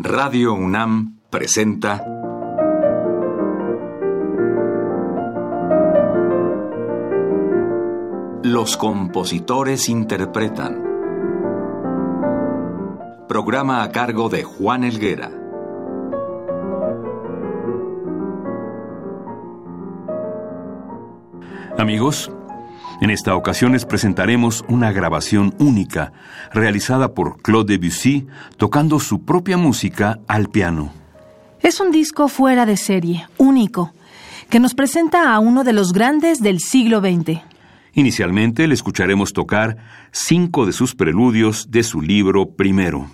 Radio UNAM presenta Los compositores interpretan. Programa a cargo de Juan Elguera. Amigos, en esta ocasión les presentaremos una grabación única realizada por Claude Debussy tocando su propia música al piano. Es un disco fuera de serie, único, que nos presenta a uno de los grandes del siglo XX. Inicialmente le escucharemos tocar cinco de sus preludios de su libro primero.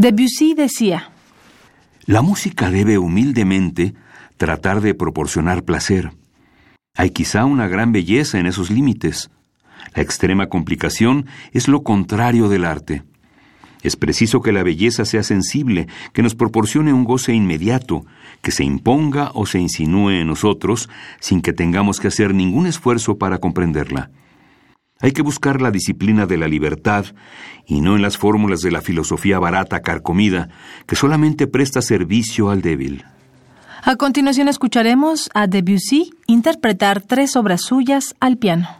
Debussy decía, La música debe humildemente tratar de proporcionar placer. Hay quizá una gran belleza en esos límites. La extrema complicación es lo contrario del arte. Es preciso que la belleza sea sensible, que nos proporcione un goce inmediato, que se imponga o se insinúe en nosotros sin que tengamos que hacer ningún esfuerzo para comprenderla. Hay que buscar la disciplina de la libertad y no en las fórmulas de la filosofía barata carcomida que solamente presta servicio al débil. A continuación escucharemos a Debussy interpretar tres obras suyas al piano.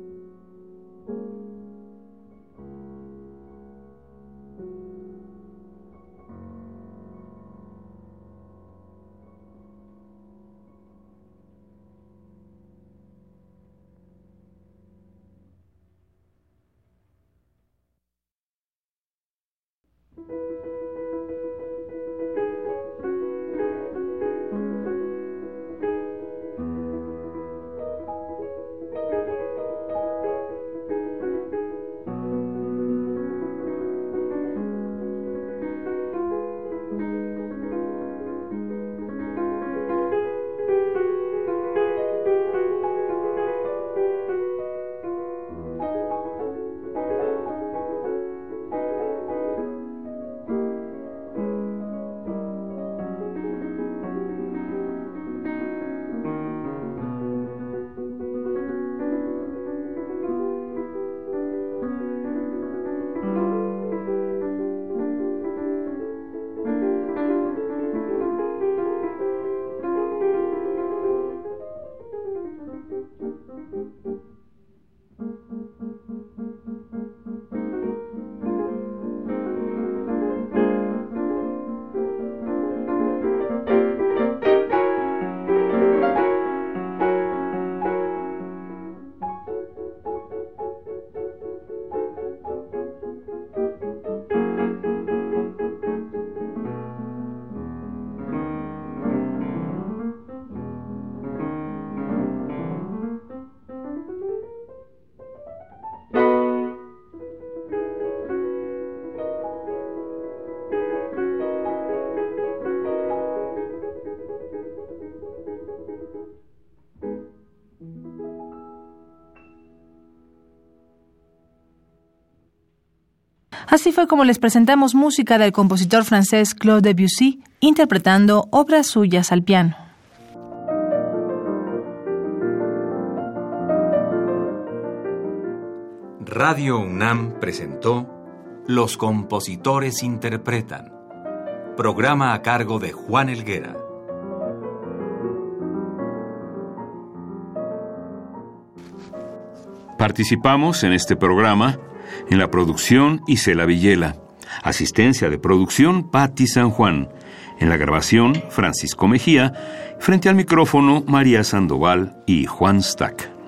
Así fue como les presentamos música del compositor francés Claude Debussy interpretando obras suyas al piano. Radio UNAM presentó Los compositores interpretan, programa a cargo de Juan Elguera. Participamos en este programa en la producción, Isela Villela. Asistencia de producción, Patti San Juan. En la grabación, Francisco Mejía. Frente al micrófono, María Sandoval y Juan Stack.